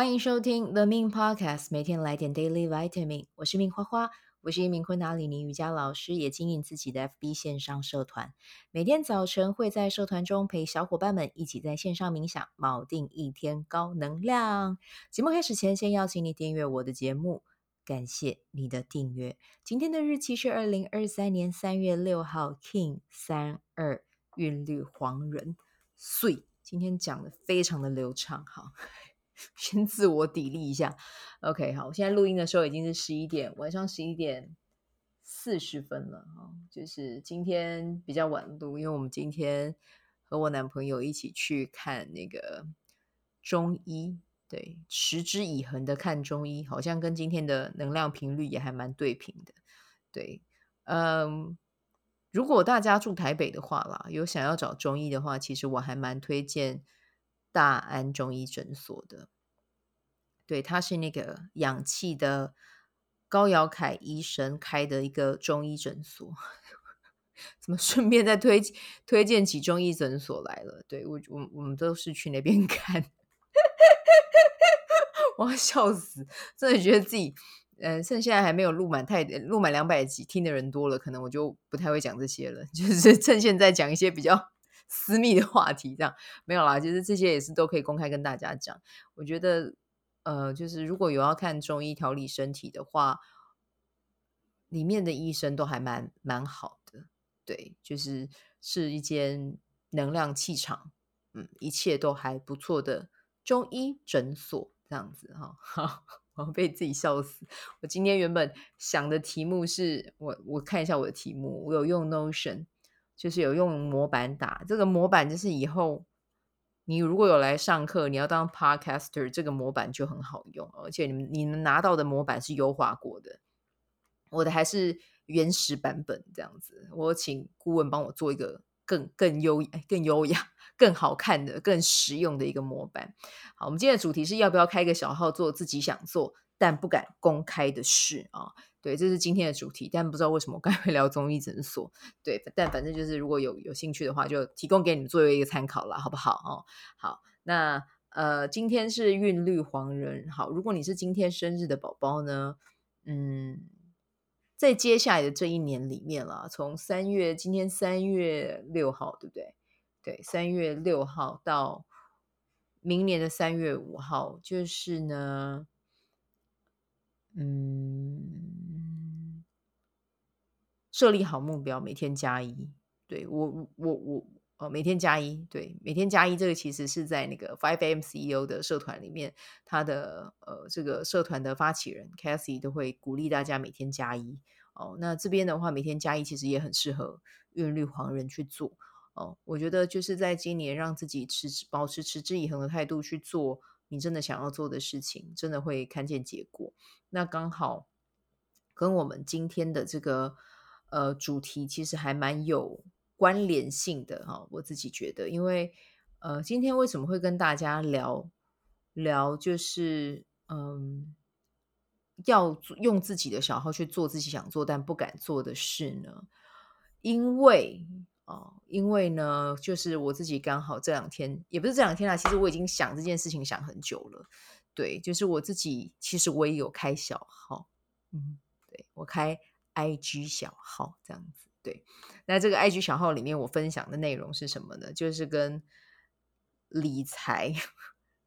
欢迎收听 The Min Podcast，每天来点 Daily Vitamin。我是命花花，我是一名昆达里尼瑜伽老师，也经营自己的 FB 线上社团。每天早晨会在社团中陪小伙伴们一起在线上冥想，锚定一天高能量。节目开始前，先邀请你订阅我的节目，感谢你的订阅。今天的日期是二零二三年三月六号，King 三二韵律黄人，岁。今天讲的非常的流畅，好，先自我砥砺一下。OK，好，我现在录音的时候已经是十一点，晚上十一点四十分了，哈，就是今天比较晚录，因为我们今天和我男朋友一起去看那个中医，对，持之以恒的看中医，好像跟今天的能量频率也还蛮对频的，对，嗯。如果大家住台北的话啦，有想要找中医的话，其实我还蛮推荐大安中医诊所的。对，他是那个氧气的高尧凯医生开的一个中医诊所。怎么顺便再推推荐起中医诊所来了？对，我我我们都是去那边 看，我要笑死，真的觉得自己。嗯，趁现在还没有录满太录满两百集，听的人多了，可能我就不太会讲这些了。就是趁现在讲一些比较私密的话题，这样没有啦。其实这些也是都可以公开跟大家讲。我觉得，呃，就是如果有要看中医调理身体的话，里面的医生都还蛮蛮好的。对，就是是一间能量气场，嗯，一切都还不错的中医诊所，这样子哈。好 我被自己笑死！我今天原本想的题目是我我看一下我的题目，我有用 Notion，就是有用模板打这个模板，就是以后你如果有来上课，你要当 Podcaster，这个模板就很好用，而且你们你能拿到的模板是优化过的，我的还是原始版本这样子。我请顾问帮我做一个更更优更优雅。更好看的、更实用的一个模板。好，我们今天的主题是要不要开个小号做自己想做但不敢公开的事啊？对，这是今天的主题。但不知道为什么我刚才会聊中医诊所。对，但反正就是如果有有兴趣的话，就提供给你们作为一个参考了，好不好？哦，好。那呃，今天是韵律黄人。好，如果你是今天生日的宝宝呢，嗯，在接下来的这一年里面啦，从三月，今天三月六号，对不对？对，三月六号到明年的三月五号，就是呢，嗯，设立好目标，每天加一。对，我，我，我，呃，每天加一。对，每天加一，这个其实是在那个 Five M CEO 的社团里面，他的呃，这个社团的发起人 Cathy 都会鼓励大家每天加一。哦，那这边的话，每天加一其实也很适合韵律黄人去做。哦，我觉得就是在今年让自己持保持持之以恒的态度去做你真的想要做的事情，真的会看见结果。那刚好跟我们今天的这个呃主题其实还蛮有关联性的哈、我自己觉得，因为呃今天为什么会跟大家聊聊，就是嗯要用自己的小号去做自己想做但不敢做的事呢？因为哦，因为呢，就是我自己刚好这两天，也不是这两天啦，其实我已经想这件事情想很久了。对，就是我自己，其实我也有开小号，嗯，对，我开 IG 小号这样子。对，那这个 IG 小号里面，我分享的内容是什么呢？就是跟理财，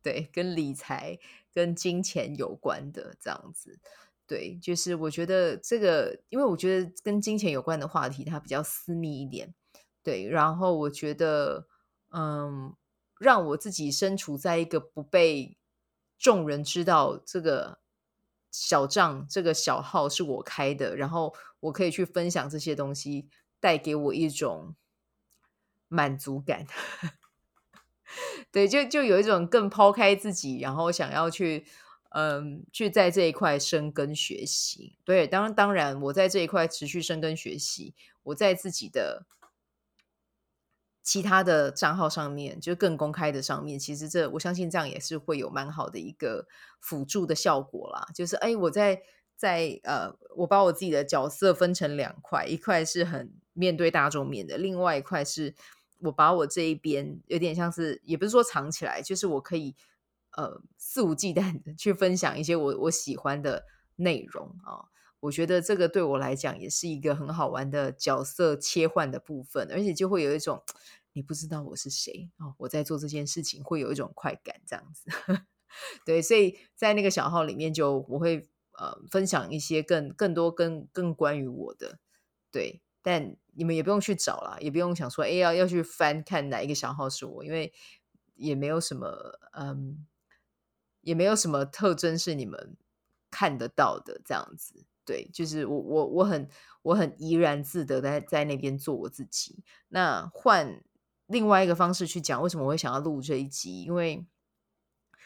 对，跟理财、跟金钱有关的这样子。对，就是我觉得这个，因为我觉得跟金钱有关的话题，它比较私密一点。对，然后我觉得，嗯，让我自己身处在一个不被众人知道这个小账、这个小号是我开的，然后我可以去分享这些东西，带给我一种满足感。对，就就有一种更抛开自己，然后想要去，嗯，去在这一块深耕学习。对，当，当然，我在这一块持续深耕学习，我在自己的。其他的账号上面，就更公开的上面，其实这我相信这样也是会有蛮好的一个辅助的效果啦。就是哎，我在在呃，我把我自己的角色分成两块，一块是很面对大众面的，另外一块是我把我这一边有点像是，也不是说藏起来，就是我可以呃肆无忌惮的去分享一些我我喜欢的内容啊。我觉得这个对我来讲也是一个很好玩的角色切换的部分，而且就会有一种你不知道我是谁哦，我在做这件事情会有一种快感，这样子。对，所以在那个小号里面就我会呃分享一些更更多更更关于我的，对，但你们也不用去找啦，也不用想说哎要要去翻看哪一个小号是我，因为也没有什么嗯，也没有什么特征是你们看得到的这样子。对，就是我我我很我很怡然自得在在那边做我自己。那换另外一个方式去讲，为什么我会想要录这一集？因为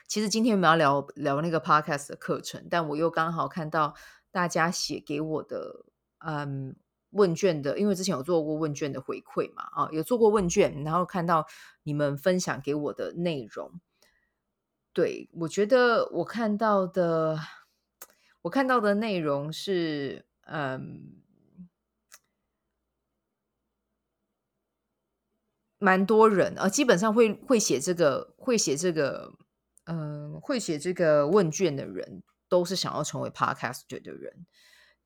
其实今天我们要聊聊那个 podcast 的课程，但我又刚好看到大家写给我的嗯问卷的，因为之前有做过问卷的回馈嘛，啊，有做过问卷，然后看到你们分享给我的内容，对，我觉得我看到的。我看到的内容是，嗯，蛮多人啊，基本上会会写这个，会写这个，嗯，会写这个问卷的人，都是想要成为 Podcaster 的人，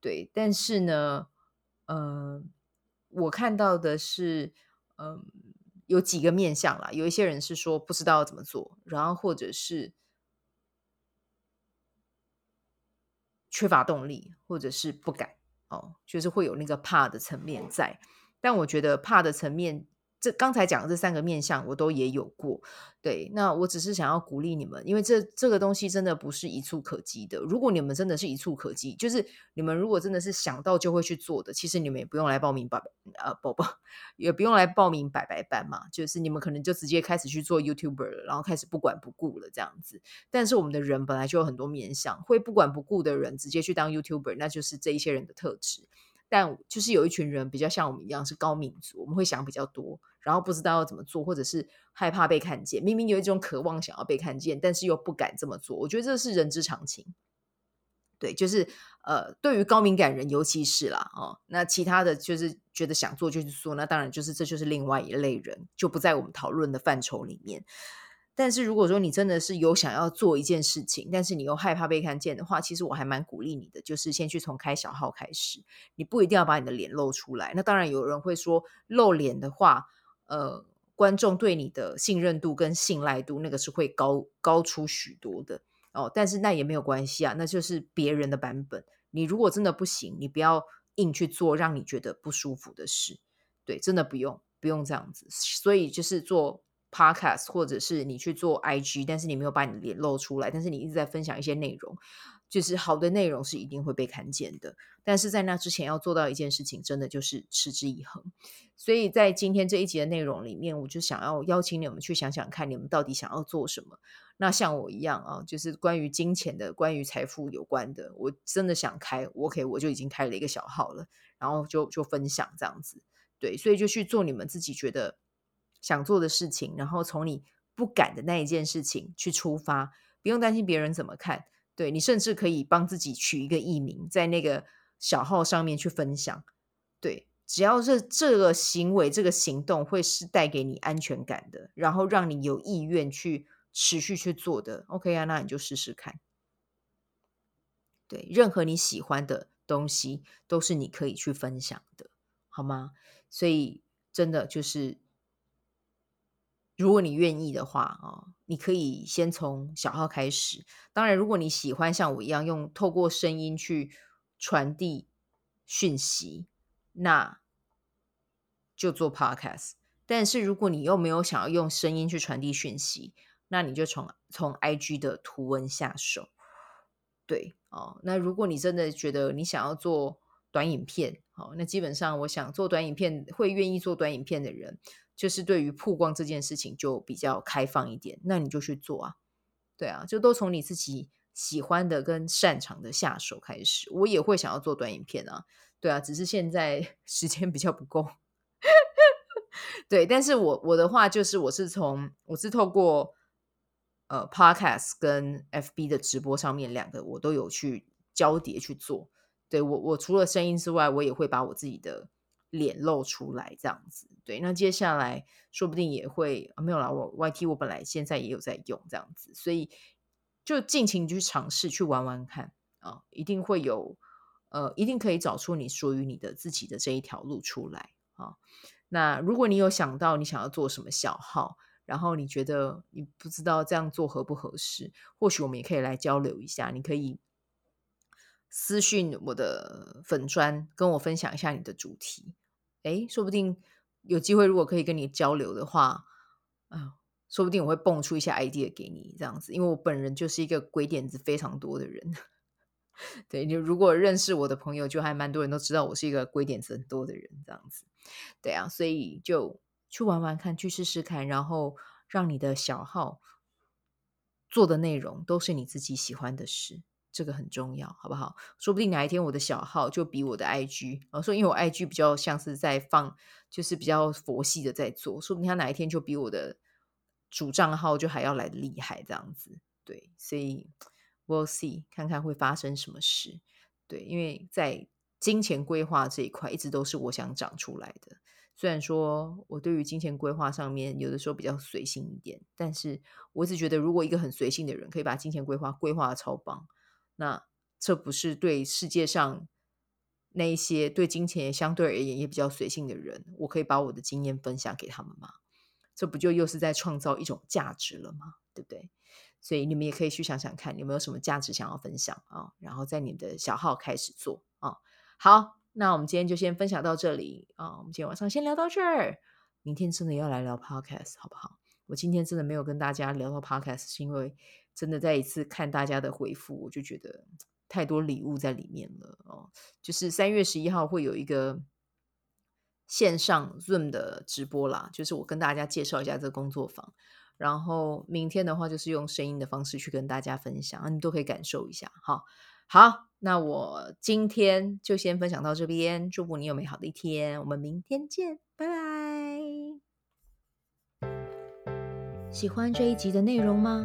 对。但是呢，嗯，我看到的是，嗯，有几个面向啦，有一些人是说不知道怎么做，然后或者是。缺乏动力，或者是不敢哦，就是会有那个怕的层面在。但我觉得怕的层面。这刚才讲的这三个面向，我都也有过。对，那我只是想要鼓励你们，因为这这个东西真的不是一蹴可及的。如果你们真的是一蹴可及，就是你们如果真的是想到就会去做的，其实你们也不用来报名百呃宝宝，也不用来报名百白班嘛。就是你们可能就直接开始去做 YouTuber，然后开始不管不顾了这样子。但是我们的人本来就有很多面向，会不管不顾的人直接去当 YouTuber，那就是这一些人的特质。但就是有一群人比较像我们一样是高敏族，我们会想比较多，然后不知道要怎么做，或者是害怕被看见。明明有一种渴望想要被看见，但是又不敢这么做。我觉得这是人之常情。对，就是呃，对于高敏感人，尤其是啦，哦，那其他的就是觉得想做就去做，那当然就是这就是另外一类人，就不在我们讨论的范畴里面。但是如果说你真的是有想要做一件事情，但是你又害怕被看见的话，其实我还蛮鼓励你的，就是先去从开小号开始。你不一定要把你的脸露出来。那当然有人会说露脸的话，呃，观众对你的信任度跟信赖度那个是会高高出许多的哦。但是那也没有关系啊，那就是别人的版本。你如果真的不行，你不要硬去做让你觉得不舒服的事。对，真的不用不用这样子。所以就是做。Podcast 或者是你去做 IG，但是你没有把你的脸露出来，但是你一直在分享一些内容，就是好的内容是一定会被看见的。但是在那之前要做到一件事情，真的就是持之以恒。所以在今天这一集的内容里面，我就想要邀请你们去想想看，你们到底想要做什么。那像我一样啊，就是关于金钱的、关于财富有关的，我真的想开，OK，我就已经开了一个小号了，然后就就分享这样子。对，所以就去做你们自己觉得。想做的事情，然后从你不敢的那一件事情去出发，不用担心别人怎么看。对，你甚至可以帮自己取一个艺名，在那个小号上面去分享。对，只要是这个行为、这个行动会是带给你安全感的，然后让你有意愿去持续去做的，OK 啊，那你就试试看。对，任何你喜欢的东西都是你可以去分享的，好吗？所以真的就是。如果你愿意的话啊，你可以先从小号开始。当然，如果你喜欢像我一样用透过声音去传递讯息，那就做 Podcast。但是，如果你又没有想要用声音去传递讯息，那你就从从 IG 的图文下手。对哦，那如果你真的觉得你想要做短影片，好，那基本上我想做短影片，会愿意做短影片的人。就是对于曝光这件事情就比较开放一点，那你就去做啊，对啊，就都从你自己喜欢的跟擅长的下手开始。我也会想要做短影片啊，对啊，只是现在 时间比较不够。对，但是我我的话就是我是从我是透过呃 Podcast 跟 FB 的直播上面两个我都有去交叠去做。对，我我除了声音之外，我也会把我自己的。脸露出来这样子，对，那接下来说不定也会、啊、没有啦。我 YT 我本来现在也有在用这样子，所以就尽情去尝试，去玩玩看啊，一定会有，呃，一定可以找出你属于你的自己的这一条路出来啊。那如果你有想到你想要做什么小号，然后你觉得你不知道这样做合不合适，或许我们也可以来交流一下。你可以私讯我的粉专，跟我分享一下你的主题。诶，说不定有机会，如果可以跟你交流的话，啊、说不定我会蹦出一些 idea 给你，这样子，因为我本人就是一个鬼点子非常多的人。对，你如果认识我的朋友，就还蛮多人都知道我是一个鬼点子很多的人，这样子。对啊，所以就去玩玩看，去试试看，然后让你的小号做的内容都是你自己喜欢的事，这个很重要，好不好？说不定哪一天我的小号就比我的 IG，我说因为我 IG 比较像是在放，就是比较佛系的在做，说不定他哪一天就比我的。主账号就还要来的厉害，这样子，对，所以 we'll see，看看会发生什么事，对，因为在金钱规划这一块，一直都是我想长出来的。虽然说我对于金钱规划上面有的时候比较随性一点，但是我一直觉得，如果一个很随性的人可以把金钱规划规划的超棒，那这不是对世界上那一些对金钱相对而言也比较随性的人，我可以把我的经验分享给他们吗？这不就又是在创造一种价值了吗？对不对？所以你们也可以去想想看，有没有什么价值想要分享啊？然后在你的小号开始做啊。好，那我们今天就先分享到这里啊。我们今天晚上先聊到这儿，明天真的要来聊 Podcast 好不好？我今天真的没有跟大家聊到 Podcast，是因为真的再一次看大家的回复，我就觉得太多礼物在里面了哦。就是三月十一号会有一个。线上 Zoom 的直播啦，就是我跟大家介绍一下这个工作坊，然后明天的话就是用声音的方式去跟大家分享，你都可以感受一下。好，好，那我今天就先分享到这边，祝福你有美好的一天，我们明天见，拜拜。喜欢这一集的内容吗？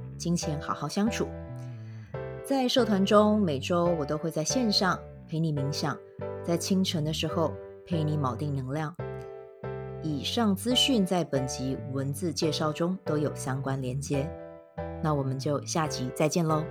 金钱好好相处。在社团中，每周我都会在线上陪你冥想，在清晨的时候。陪你锚定能量。以上资讯在本集文字介绍中都有相关连接。那我们就下集再见喽。